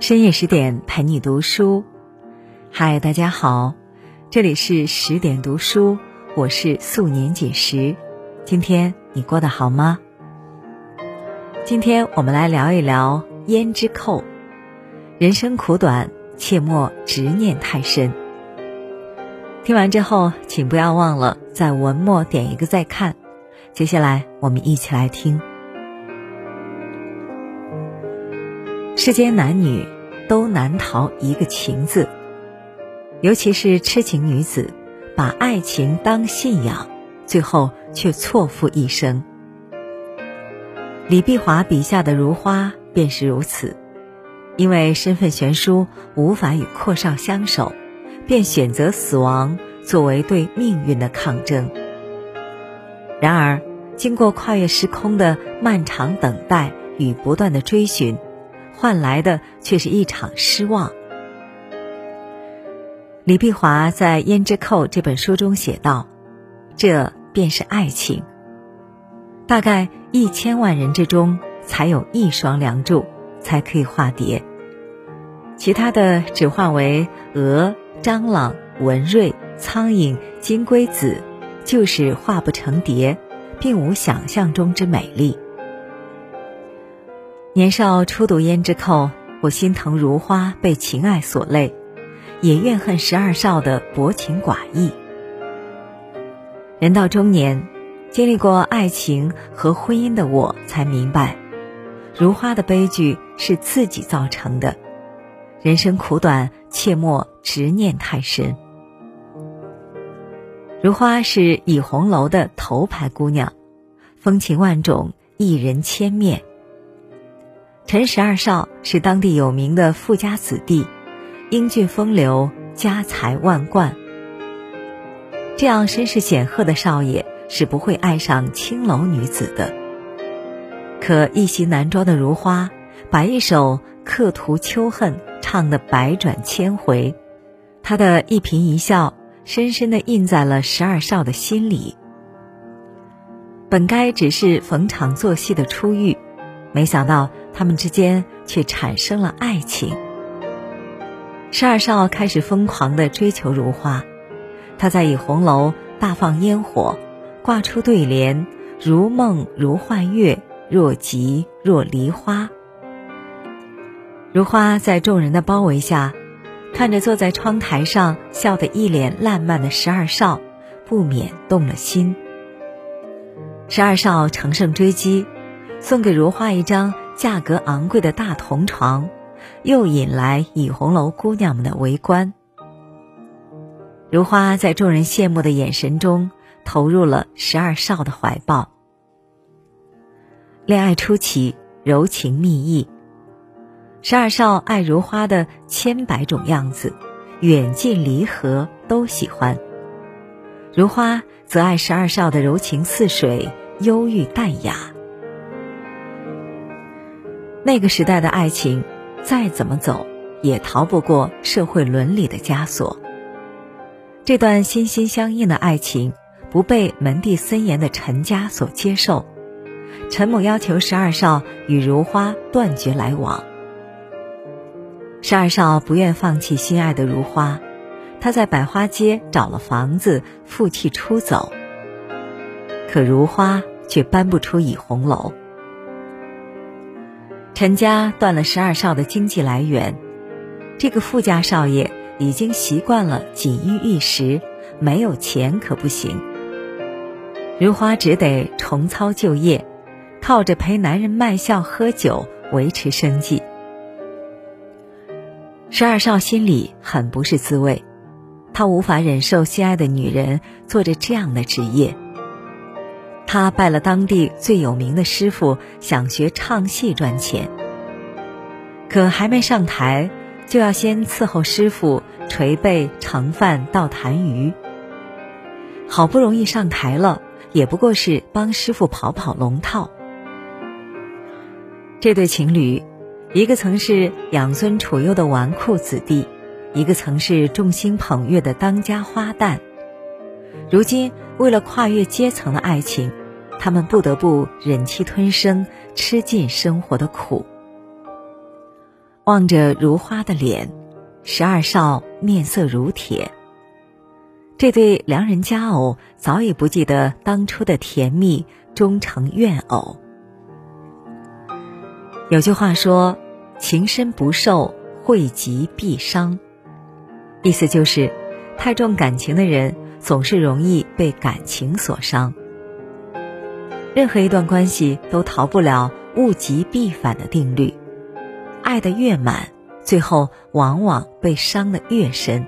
深夜十点陪你读书，嗨，大家好，这里是十点读书，我是素年锦时。今天你过得好吗？今天我们来聊一聊胭脂扣。人生苦短，切莫执念太深。听完之后，请不要忘了在文末点一个再看。接下来，我们一起来听。世间男女都难逃一个情字，尤其是痴情女子，把爱情当信仰，最后却错付一生。李碧华笔下的如花便是如此，因为身份悬殊，无法与阔少相守，便选择死亡作为对命运的抗争。然而，经过跨越时空的漫长等待与不断的追寻。换来的却是一场失望。李碧华在《胭脂扣》这本书中写道：“这便是爱情。大概一千万人之中，才有一双梁祝，才可以化蝶。其他的只化为蛾、蟑螂、蚊蚋、苍蝇、金龟子，就是化不成蝶，并无想象中之美丽。”年少初读《胭脂扣》，我心疼如花被情爱所累，也怨恨十二少的薄情寡义。人到中年，经历过爱情和婚姻的我，才明白，如花的悲剧是自己造成的。人生苦短，切莫执念太深。如花是倚红楼的头牌姑娘，风情万种，一人千面。陈十二少是当地有名的富家子弟，英俊风流，家财万贯。这样身世显赫的少爷是不会爱上青楼女子的。可一袭男装的如花，把一首《客途秋恨》唱得百转千回，她的一颦一笑，深深地印在了十二少的心里。本该只是逢场作戏的初遇。没想到他们之间却产生了爱情。十二少开始疯狂的追求如花，他在倚红楼大放烟火，挂出对联：“如梦如幻月，若即若离花。”如花在众人的包围下，看着坐在窗台上笑得一脸烂漫的十二少，不免动了心。十二少乘胜追击。送给如花一张价格昂贵的大铜床，又引来倚红楼姑娘们的围观。如花在众人羡慕的眼神中投入了十二少的怀抱。恋爱初期，柔情蜜意，十二少爱如花的千百种样子，远近离合都喜欢。如花则爱十二少的柔情似水，忧郁淡雅。那个时代的爱情，再怎么走，也逃不过社会伦理的枷锁。这段心心相印的爱情，不被门第森严的陈家所接受。陈母要求十二少与如花断绝来往。十二少不愿放弃心爱的如花，他在百花街找了房子，负气出走。可如花却搬不出倚红楼。陈家断了十二少的经济来源，这个富家少爷已经习惯了锦衣玉食，没有钱可不行。如花只得重操旧业，靠着陪男人卖笑喝酒维持生计。十二少心里很不是滋味，他无法忍受心爱的女人做着这样的职业。他拜了当地最有名的师傅，想学唱戏赚钱。可还没上台，就要先伺候师傅捶背、盛饭、倒痰盂。好不容易上台了，也不过是帮师傅跑跑龙套。这对情侣，一个曾是养尊处优的纨绔子弟，一个曾是众星捧月的当家花旦。如今为了跨越阶层的爱情，他们不得不忍气吞声，吃尽生活的苦。望着如花的脸，十二少面色如铁。这对良人佳偶早已不记得当初的甜蜜，终成怨偶。有句话说：“情深不寿，惠及必伤。”意思就是，太重感情的人总是容易被感情所伤。任何一段关系都逃不了物极必反的定律，爱的越满，最后往往被伤的越深。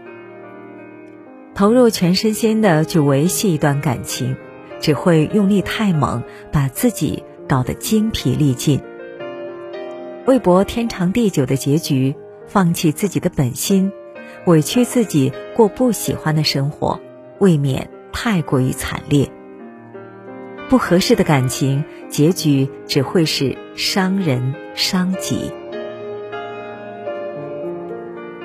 投入全身心的去维系一段感情，只会用力太猛，把自己搞得精疲力尽。为博天长地久的结局，放弃自己的本心，委屈自己过不喜欢的生活，未免太过于惨烈。不合适的感情，结局只会是伤人伤己。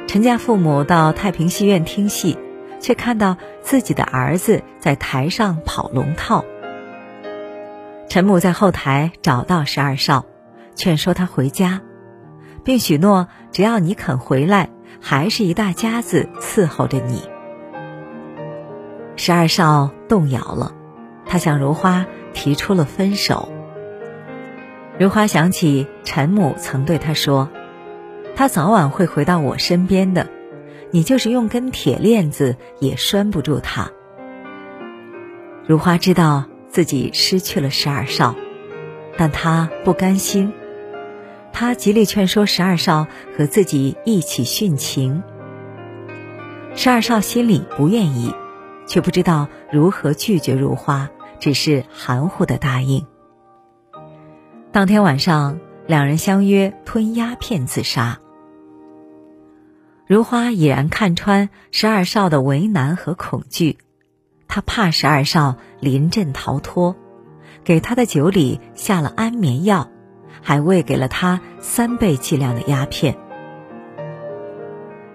陈家父母到太平戏院听戏。却看到自己的儿子在台上跑龙套。陈母在后台找到十二少，劝说他回家，并许诺只要你肯回来，还是一大家子伺候着你。十二少动摇了，他向如花提出了分手。如花想起陈母曾对他说：“他早晚会回到我身边的。”你就是用根铁链子也拴不住他。如花知道自己失去了十二少，但她不甘心，她极力劝说十二少和自己一起殉情。十二少心里不愿意，却不知道如何拒绝如花，只是含糊的答应。当天晚上，两人相约吞鸦片自杀。如花已然看穿十二少的为难和恐惧，他怕十二少临阵逃脱，给他的酒里下了安眠药，还喂给了他三倍剂量的鸦片。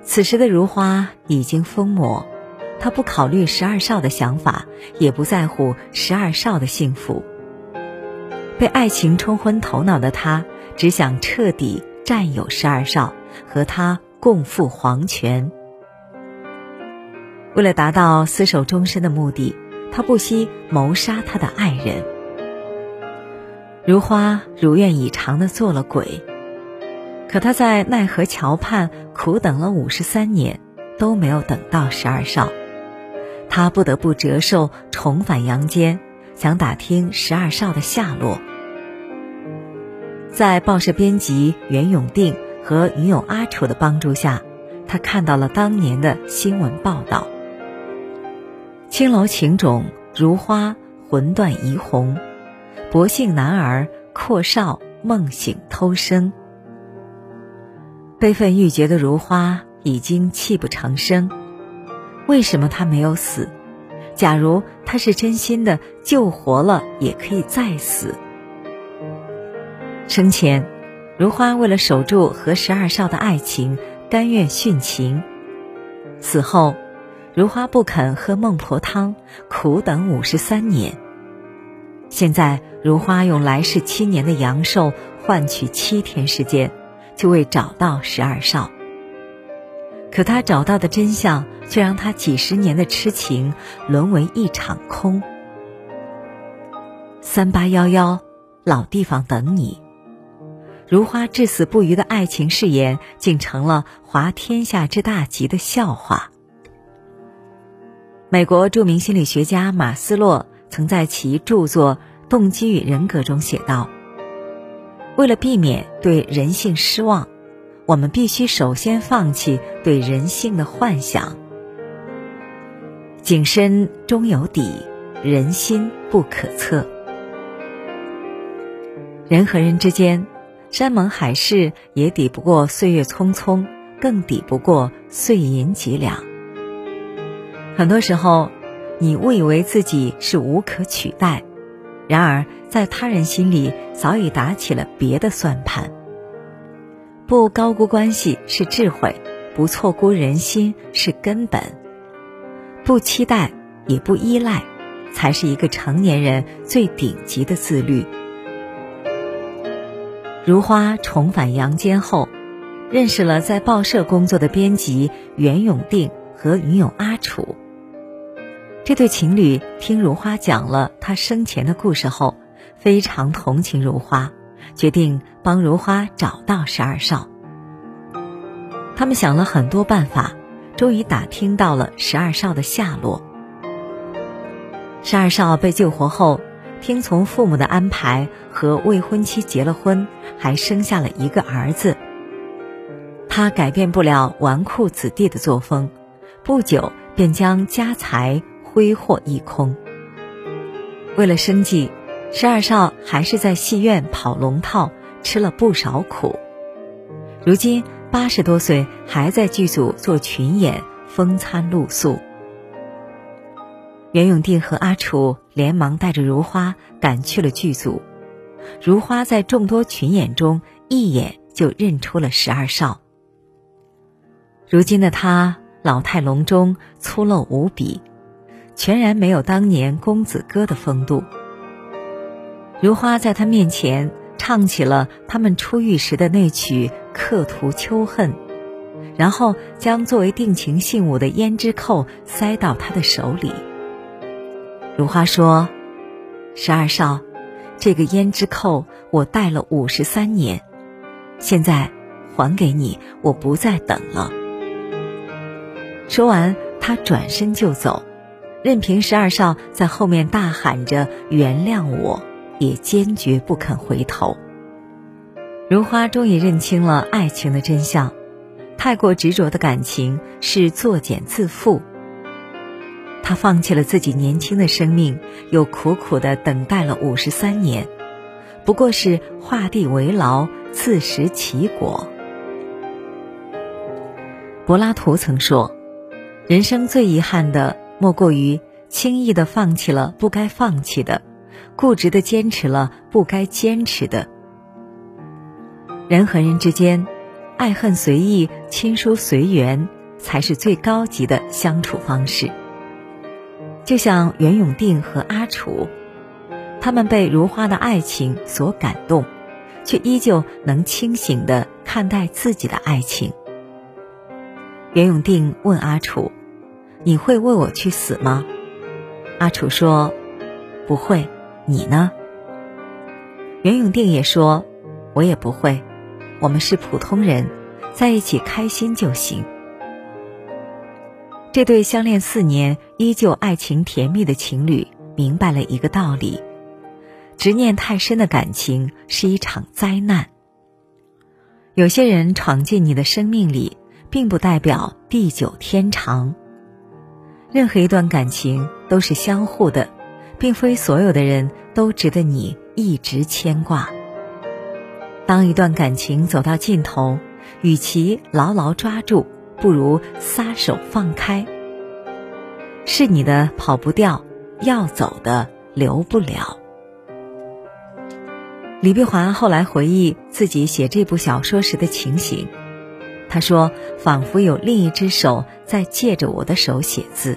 此时的如花已经疯魔，他不考虑十二少的想法，也不在乎十二少的幸福。被爱情冲昏头脑的他，只想彻底占有十二少，和他。共赴黄泉。为了达到厮守终身的目的，他不惜谋杀他的爱人。如花如愿以偿的做了鬼，可他在奈何桥畔苦等了五十三年，都没有等到十二少，他不得不折寿重返阳间，想打听十二少的下落。在报社编辑袁永定。和女友阿楚的帮助下，他看到了当年的新闻报道：青楼情种如花魂断怡红，薄幸男儿阔少梦醒偷生。悲愤欲绝的如花已经泣不成声。为什么他没有死？假如他是真心的，救活了也可以再死。生前。如花为了守住和十二少的爱情，甘愿殉情。死后，如花不肯喝孟婆汤，苦等五十三年。现在，如花用来世七年的阳寿换取七天时间，就为找到十二少。可他找到的真相，却让他几十年的痴情沦为一场空。三八幺幺，老地方等你。如花至死不渝的爱情誓言，竟成了滑天下之大稽的笑话。美国著名心理学家马斯洛曾在其著作《动机与人格》中写道：“为了避免对人性失望，我们必须首先放弃对人性的幻想。井深终有底，人心不可测。人和人之间。”山盟海誓也抵不过岁月匆匆，更抵不过碎银几两。很多时候，你误以为自己是无可取代，然而在他人心里早已打起了别的算盘。不高估关系是智慧，不错估人心是根本，不期待也不依赖，才是一个成年人最顶级的自律。如花重返阳间后，认识了在报社工作的编辑袁永定和女友阿楚。这对情侣听如花讲了他生前的故事后，非常同情如花，决定帮如花找到十二少。他们想了很多办法，终于打听到了十二少的下落。十二少被救活后，听从父母的安排，和未婚妻结了婚，还生下了一个儿子。他改变不了纨绔子弟的作风，不久便将家财挥霍一空。为了生计，十二少还是在戏院跑龙套，吃了不少苦。如今八十多岁，还在剧组做群演，风餐露宿。袁永定和阿楚连忙带着如花赶去了剧组。如花在众多群演中一眼就认出了十二少。如今的他老态龙钟、粗陋无比，全然没有当年公子哥的风度。如花在他面前唱起了他们初遇时的那曲《刻图秋恨》，然后将作为定情信物的胭脂扣塞到他的手里。如花说：“十二少，这个胭脂扣我戴了五十三年，现在还给你，我不再等了。”说完，他转身就走，任凭十二少在后面大喊着“原谅我”，也坚决不肯回头。如花终于认清了爱情的真相：太过执着的感情是作茧自缚。他放弃了自己年轻的生命，又苦苦的等待了五十三年，不过是画地为牢，自食其果。柏拉图曾说：“人生最遗憾的，莫过于轻易的放弃了不该放弃的，固执的坚持了不该坚持的。”人和人之间，爱恨随意，亲疏随缘，才是最高级的相处方式。就像袁永定和阿楚，他们被如花的爱情所感动，却依旧能清醒的看待自己的爱情。袁永定问阿楚：“你会为我去死吗？”阿楚说：“不会。”你呢？袁永定也说：“我也不会。我们是普通人，在一起开心就行。”这对相恋四年依旧爱情甜蜜的情侣明白了一个道理：执念太深的感情是一场灾难。有些人闯进你的生命里，并不代表地久天长。任何一段感情都是相互的，并非所有的人都值得你一直牵挂。当一段感情走到尽头，与其牢牢抓住，不如撒手放开。是你的跑不掉，要走的留不了。李碧华后来回忆自己写这部小说时的情形，他说：“仿佛有另一只手在借着我的手写字。”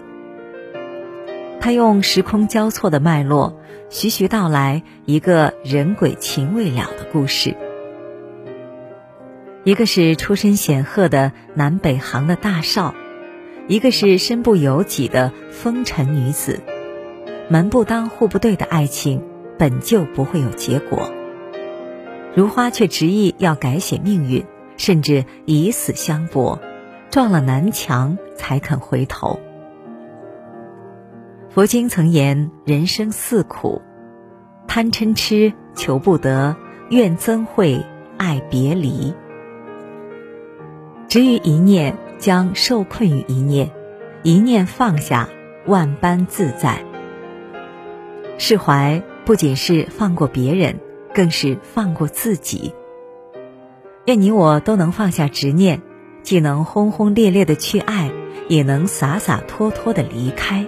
他用时空交错的脉络，徐徐道来一个人鬼情未了的故事。一个是出身显赫的南北行的大少，一个是身不由己的风尘女子，门不当户不对的爱情本就不会有结果。如花却执意要改写命运，甚至以死相搏，撞了南墙才肯回头。佛经曾言：人生四苦，贪嗔痴求不得，怨憎会爱别离。执于一念，将受困于一念；一念放下，万般自在。释怀不仅是放过别人，更是放过自己。愿你我都能放下执念，既能轰轰烈烈的去爱，也能洒洒脱脱的离开。